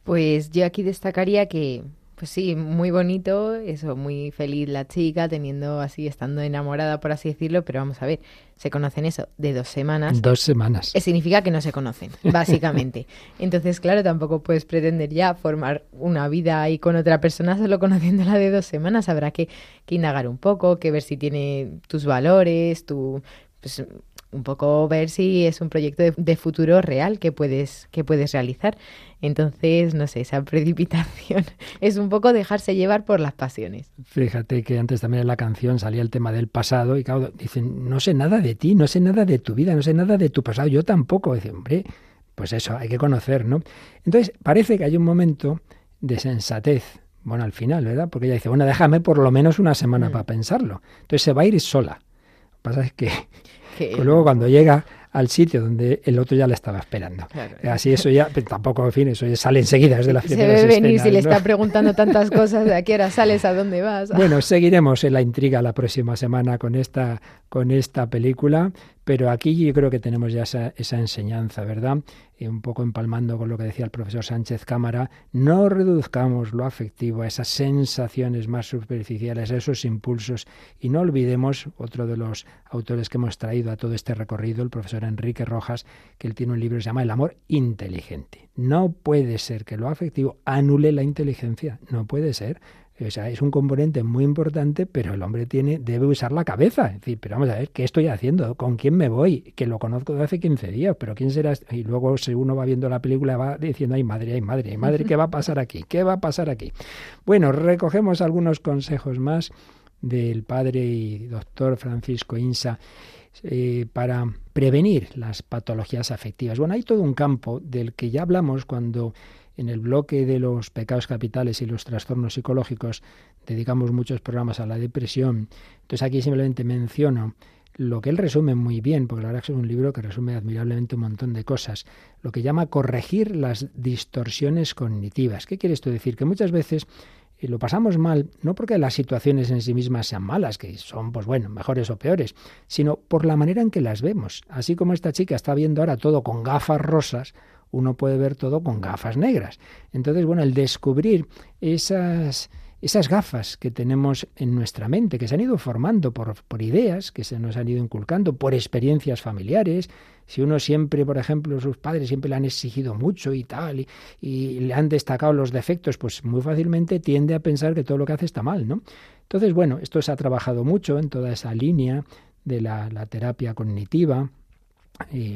Pues yo aquí destacaría que, pues sí, muy bonito, eso, muy feliz la chica, teniendo así, estando enamorada, por así decirlo, pero vamos a ver, se conocen eso de dos semanas. Dos semanas. Eh, significa que no se conocen, básicamente. Entonces, claro, tampoco puedes pretender ya formar una vida ahí con otra persona solo conociéndola de dos semanas. Habrá que, que indagar un poco, que ver si tiene tus valores, tu pues un poco ver si es un proyecto de, futuro real que puedes, que puedes realizar. Entonces, no sé, esa precipitación es un poco dejarse llevar por las pasiones. Fíjate que antes también en la canción salía el tema del pasado y claro, dicen, no sé nada de ti, no sé nada de tu vida, no sé nada de tu pasado, yo tampoco. Dice, hombre, pues eso, hay que conocer, ¿no? Entonces, parece que hay un momento de sensatez, bueno, al final, ¿verdad? Porque ella dice, bueno, déjame por lo menos una semana mm. para pensarlo. Entonces se va a ir sola pasa es que, luego cuando llega al sitio donde el otro ya le estaba esperando. Así eso ya, tampoco, en fin, eso ya sale enseguida desde la Se ve venir si le está preguntando tantas cosas de a qué hora sales, a dónde vas. Bueno, seguiremos en la intriga la próxima semana con esta, con esta película, pero aquí yo creo que tenemos ya esa, esa enseñanza, ¿verdad? y un poco empalmando con lo que decía el profesor Sánchez Cámara, no reduzcamos lo afectivo a esas sensaciones más superficiales, a esos impulsos, y no olvidemos otro de los autores que hemos traído todo este recorrido, el profesor Enrique Rojas, que él tiene un libro que se llama El amor inteligente. No puede ser que lo afectivo anule la inteligencia, no puede ser. O sea, es un componente muy importante, pero el hombre tiene, debe usar la cabeza. Es decir, pero vamos a ver, ¿qué estoy haciendo? ¿Con quién me voy? Que lo conozco de hace 15 días, pero ¿quién será? Este? Y luego, si uno va viendo la película, va diciendo, ay madre, ay madre, ay madre, ¿qué va a pasar aquí? ¿Qué va a pasar aquí? Bueno, recogemos algunos consejos más del padre y doctor Francisco Insa eh, para prevenir las patologías afectivas. Bueno, hay todo un campo del que ya hablamos cuando en el bloque de los pecados capitales y los trastornos psicológicos dedicamos muchos programas a la depresión. Entonces aquí simplemente menciono lo que él resume muy bien, porque la verdad es es un libro que resume admirablemente un montón de cosas, lo que llama corregir las distorsiones cognitivas. ¿Qué quiere esto decir? Que muchas veces eh, lo pasamos mal, no porque las situaciones en sí mismas sean malas, que son, pues bueno, mejores o peores, sino por la manera en que las vemos. Así como esta chica está viendo ahora todo con gafas rosas, uno puede ver todo con gafas negras. Entonces, bueno, el descubrir esas esas gafas que tenemos en nuestra mente, que se han ido formando por, por, ideas, que se nos han ido inculcando, por experiencias familiares. Si uno siempre, por ejemplo, sus padres siempre le han exigido mucho y tal, y, le han destacado los defectos, pues muy fácilmente tiende a pensar que todo lo que hace está mal, ¿no? Entonces, bueno, esto se ha trabajado mucho en toda esa línea de la terapia cognitiva,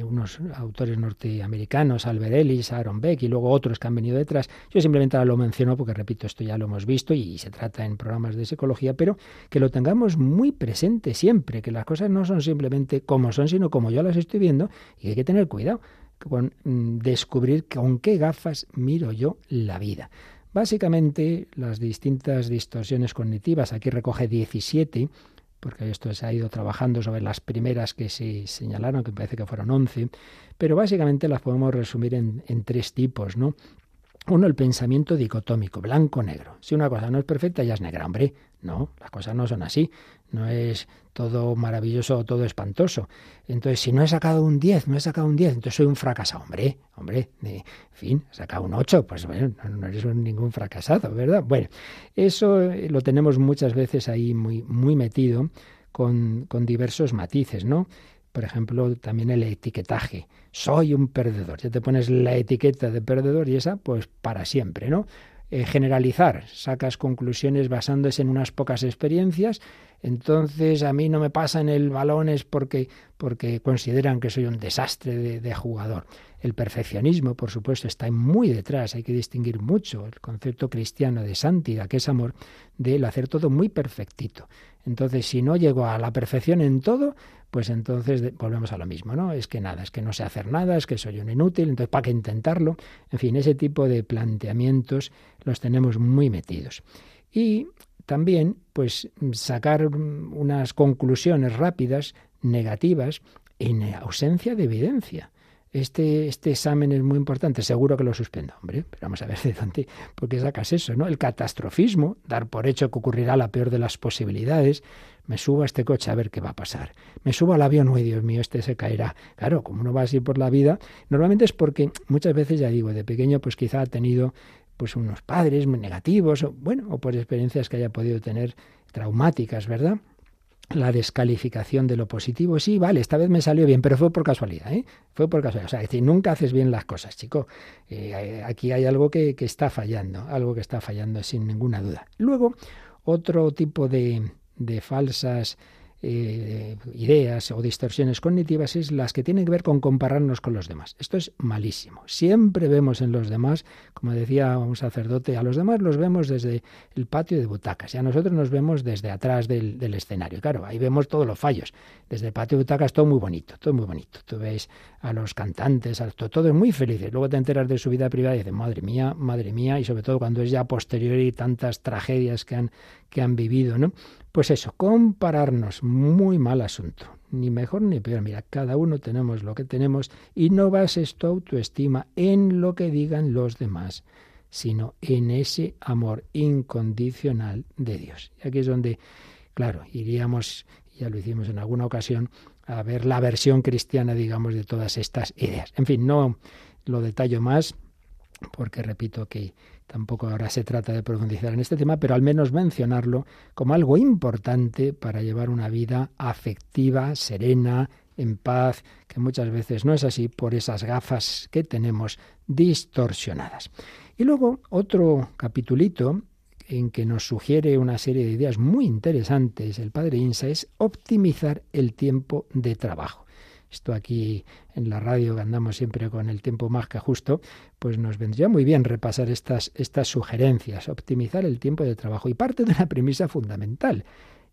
unos autores norteamericanos, Albert Ellis, Aaron Beck y luego otros que han venido detrás. Yo simplemente lo menciono porque, repito, esto ya lo hemos visto y se trata en programas de psicología, pero que lo tengamos muy presente siempre, que las cosas no son simplemente como son, sino como yo las estoy viendo y hay que tener cuidado con mm, descubrir con qué gafas miro yo la vida. Básicamente, las distintas distorsiones cognitivas, aquí recoge 17, porque esto se ha ido trabajando sobre las primeras que se señalaron, que parece que fueron 11, pero básicamente las podemos resumir en, en tres tipos, ¿no? Uno, el pensamiento dicotómico, blanco-negro. Si una cosa no es perfecta, ya es negra. Hombre, no, las cosas no son así. No es todo maravilloso o todo espantoso. Entonces, si no he sacado un 10, no he sacado un 10, entonces soy un fracasado. Hombre, hombre, en fin, he sacado un 8, pues bueno, no eres ningún fracasado, ¿verdad? Bueno, eso lo tenemos muchas veces ahí muy, muy metido con, con diversos matices, ¿no? Por ejemplo, también el etiquetaje. Soy un perdedor. Ya te pones la etiqueta de perdedor y esa, pues para siempre, ¿no? Eh, generalizar, sacas conclusiones basándose en unas pocas experiencias, entonces a mí no me pasan el balón es porque, porque consideran que soy un desastre de, de jugador. El perfeccionismo, por supuesto, está muy detrás, hay que distinguir mucho el concepto cristiano de santidad, que es amor, del hacer todo muy perfectito. Entonces, si no llego a la perfección en todo, pues entonces volvemos a lo mismo, ¿no? Es que nada, es que no sé hacer nada, es que soy un inútil, entonces ¿para qué intentarlo? En fin, ese tipo de planteamientos los tenemos muy metidos. Y también, pues, sacar unas conclusiones rápidas, negativas, en ausencia de evidencia. Este, este examen es muy importante, seguro que lo suspendo, hombre, pero vamos a ver de dónde, porque sacas eso, ¿no? El catastrofismo, dar por hecho que ocurrirá la peor de las posibilidades, me subo a este coche a ver qué va a pasar. Me subo al avión, uy, Dios mío, este se caerá. Claro, como uno va así por la vida, normalmente es porque muchas veces, ya digo, de pequeño, pues quizá ha tenido pues unos padres negativos, o bueno, o por experiencias que haya podido tener traumáticas, ¿verdad? la descalificación de lo positivo. Sí, vale, esta vez me salió bien, pero fue por casualidad, ¿eh? Fue por casualidad. O sea, que nunca haces bien las cosas, chico. Eh, aquí hay algo que, que, está fallando, algo que está fallando sin ninguna duda. Luego, otro tipo de falsas eh, ideas o distorsiones cognitivas es las que tienen que ver con compararnos con los demás. Esto es malísimo. Siempre vemos en los demás, como decía un sacerdote, a los demás los vemos desde el patio de butacas y a nosotros nos vemos desde atrás del, escenario. Claro, ahí vemos todos los fallos. Desde el patio de butacas todo muy bonito, todo muy bonito. Tú ves a los cantantes, a todo, todo es muy felices. Luego te enteras de su vida privada y dices, madre mía, madre mía, y sobre todo cuando es ya posterior y tantas tragedias que han, que han vivido, ¿no? Pues eso, compararnos, muy mal asunto. Ni mejor ni peor. Mira, cada uno tenemos lo que tenemos y no bases tu autoestima en lo que digan los demás, sino en ese amor incondicional de Dios. Y aquí es donde, claro, iríamos, ya lo hicimos en alguna ocasión, a ver la versión cristiana, digamos, de todas estas ideas. En fin, no lo detallo más, porque repito que Tampoco ahora se trata de profundizar en este tema, pero al menos mencionarlo como algo importante para llevar una vida afectiva, serena, en paz, que muchas veces no es así por esas gafas que tenemos distorsionadas. Y luego otro capitulito en que nos sugiere una serie de ideas muy interesantes el padre Insa es optimizar el tiempo de trabajo. Esto aquí en la radio, que andamos siempre con el tiempo más que justo, pues nos vendría muy bien repasar estas, estas sugerencias, optimizar el tiempo de trabajo. Y parte de una premisa fundamental.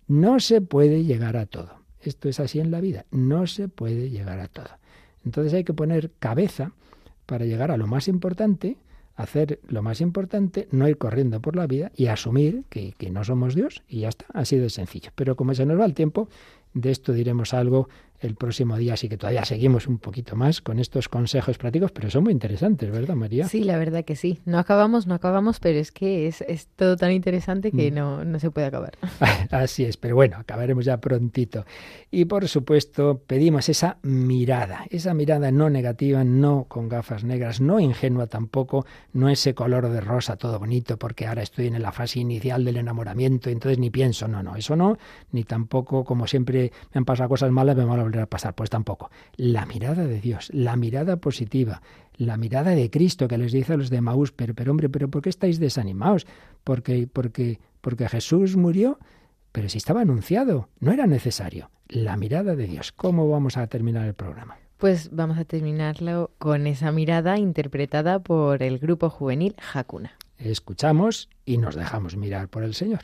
No se puede llegar a todo. Esto es así en la vida. No se puede llegar a todo. Entonces hay que poner cabeza para llegar a lo más importante, hacer lo más importante, no ir corriendo por la vida y asumir que, que, no somos Dios y ya está, así de sencillo. Pero como se nos va el tiempo, de esto diremos algo el próximo día, así que todavía seguimos un poquito más con estos consejos prácticos, pero son muy interesantes, ¿verdad, María? Sí, la verdad que sí. No acabamos, no acabamos, pero es que es, es todo tan interesante que mm. no, no se puede acabar. Así es, pero bueno, acabaremos ya prontito. Y por supuesto, pedimos esa mirada, esa mirada no negativa, no con gafas negras, no ingenua tampoco, no ese color de rosa todo bonito, porque ahora estoy en la fase inicial del enamoramiento entonces ni pienso, no, no, eso no, ni tampoco, como siempre me han pasado cosas malas, me van a volver a pasar, pues tampoco. La mirada de Dios, la mirada positiva, la mirada de Cristo que les dice a los de Maús, pero, pero hombre, pero ¿por qué estáis desanimados? Porque, porque, porque Jesús murió, pero si estaba anunciado, no era necesario. La mirada de Dios. ¿Cómo vamos a terminar el programa? Pues vamos a terminarlo con esa mirada interpretada por el grupo juvenil Hakuna. Escuchamos y nos dejamos mirar por el Señor.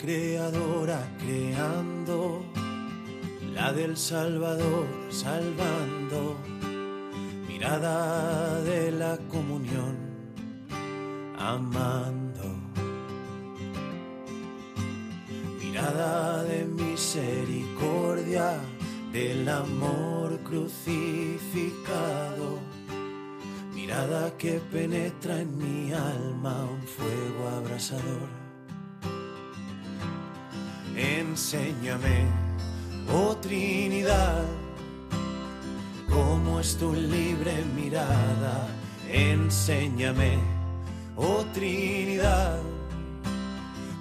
Creadora creando, la del Salvador salvando, mirada de la comunión amando, mirada de misericordia del amor crucificado. Mirada que penetra en mi alma un fuego abrasador Enséñame, oh Trinidad, cómo es tu libre mirada. Enséñame, oh Trinidad,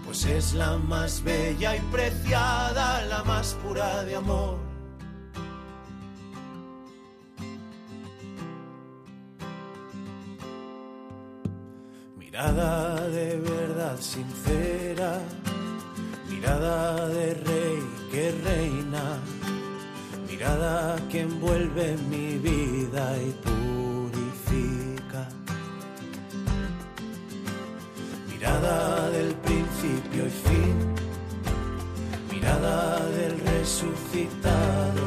pues es la más bella y preciada, la más pura de amor. Mirada de verdad sincera mirada de rey que reina, mirada que envuelve mi vida y purifica, mirada del principio y fin, mirada del resucitado,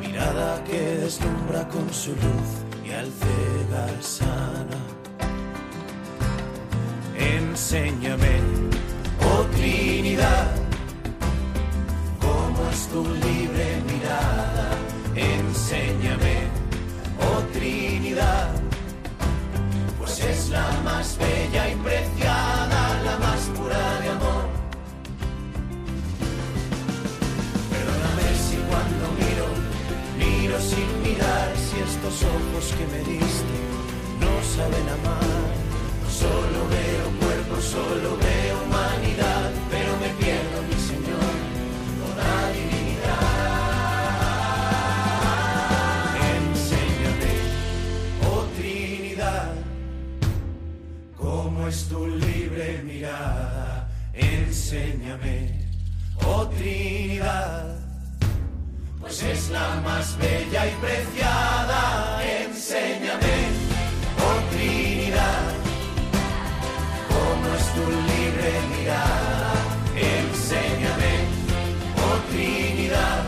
mirada que deslumbra con su luz y al cegar sana. Enséñame ojos que me diste no saben amar, solo veo cuerpo, solo veo humanidad, pero me pierdo, mi Señor, la divinidad. Enséñame, oh Trinidad, cómo es tu libre mirada. Enséñame, oh Trinidad, pues es la más bella y preciada. Enséñame, oh Trinidad tu libre mirada, enséñame, oh Trinidad,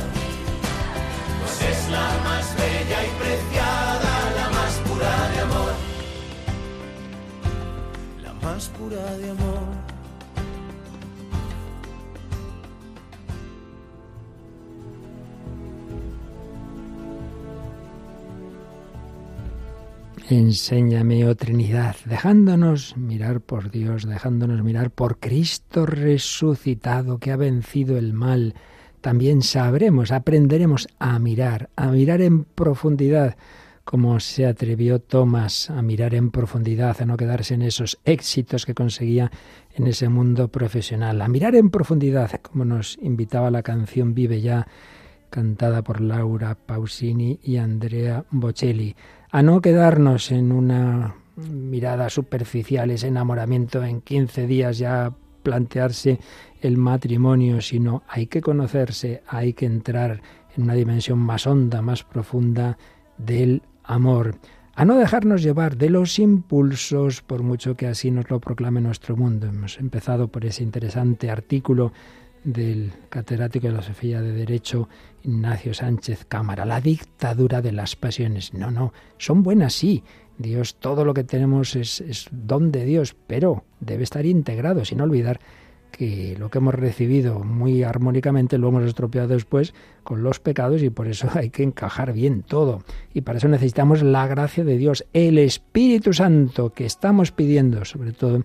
pues es la más bella y preciada, la más pura de amor, la más pura de amor. Enséñame, oh Trinidad, dejándonos mirar por Dios, dejándonos mirar por Cristo resucitado que ha vencido el mal. También sabremos, aprenderemos a mirar, a mirar en profundidad, como se atrevió Tomás a mirar en profundidad, a no quedarse en esos éxitos que conseguía en ese mundo profesional, a mirar en profundidad, como nos invitaba la canción Vive ya, cantada por Laura Pausini y Andrea Bocelli a no quedarnos en una mirada superficial, ese enamoramiento en 15 días ya plantearse el matrimonio, sino hay que conocerse, hay que entrar en una dimensión más honda, más profunda del amor, a no dejarnos llevar de los impulsos, por mucho que así nos lo proclame nuestro mundo. Hemos empezado por ese interesante artículo del catedrático de la Sofía de Derecho Ignacio Sánchez Cámara, la dictadura de las pasiones. No, no, son buenas sí. Dios, todo lo que tenemos es, es don de Dios, pero debe estar integrado, sin olvidar que lo que hemos recibido muy armónicamente lo hemos estropeado después con los pecados y por eso hay que encajar bien todo. Y para eso necesitamos la gracia de Dios, el Espíritu Santo que estamos pidiendo, sobre todo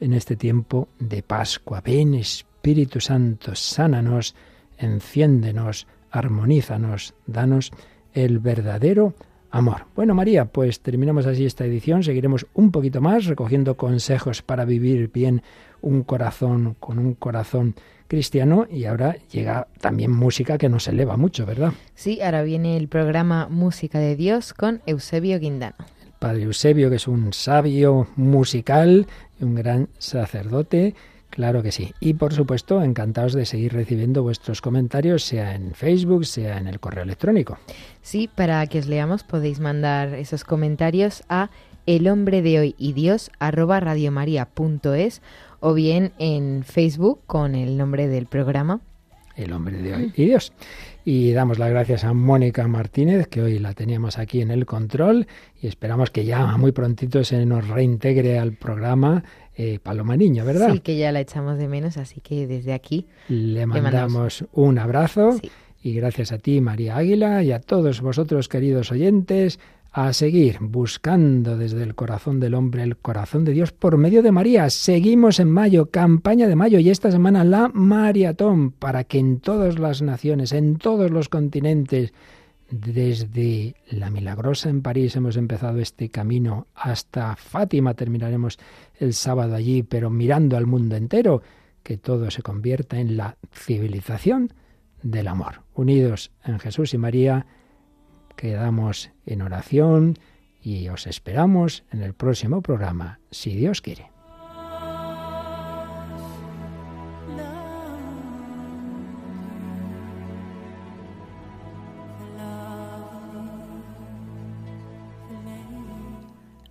en este tiempo de Pascua. Ven Espíritu Santo, sánanos, enciéndenos, armonízanos, danos el verdadero amor. Bueno, María, pues terminamos así esta edición. Seguiremos un poquito más recogiendo consejos para vivir bien un corazón con un corazón cristiano y ahora llega también música que nos eleva mucho, ¿verdad? Sí, ahora viene el programa Música de Dios con Eusebio Guindano. El padre Eusebio, que es un sabio musical y un gran sacerdote. Claro que sí. Y por supuesto, encantados de seguir recibiendo vuestros comentarios, sea en Facebook, sea en el correo electrónico. Sí, para que os leamos podéis mandar esos comentarios a el hombre de hoy y Dios arroba radiomaria.es o bien en Facebook con el nombre del programa. El hombre de hoy y Dios. Y damos las gracias a Mónica Martínez, que hoy la teníamos aquí en el control, y esperamos que ya muy prontito se nos reintegre al programa eh, Paloma Niño, ¿verdad? Sí, que ya la echamos de menos, así que desde aquí le mandamos, un abrazo. Y gracias a ti, María Águila, y a todos vosotros, queridos oyentes, a seguir buscando desde el corazón del hombre el corazón de Dios por medio de María. Seguimos en mayo, campaña de mayo y esta semana la maratón para que en todas las naciones, en todos los continentes, desde la Milagrosa en París hemos empezado este camino hasta Fátima, terminaremos el sábado allí, pero mirando al mundo entero, que todo se convierta en la civilización del amor. Unidos en Jesús y María, quedamos en oración y os esperamos en el próximo programa, si Dios quiere.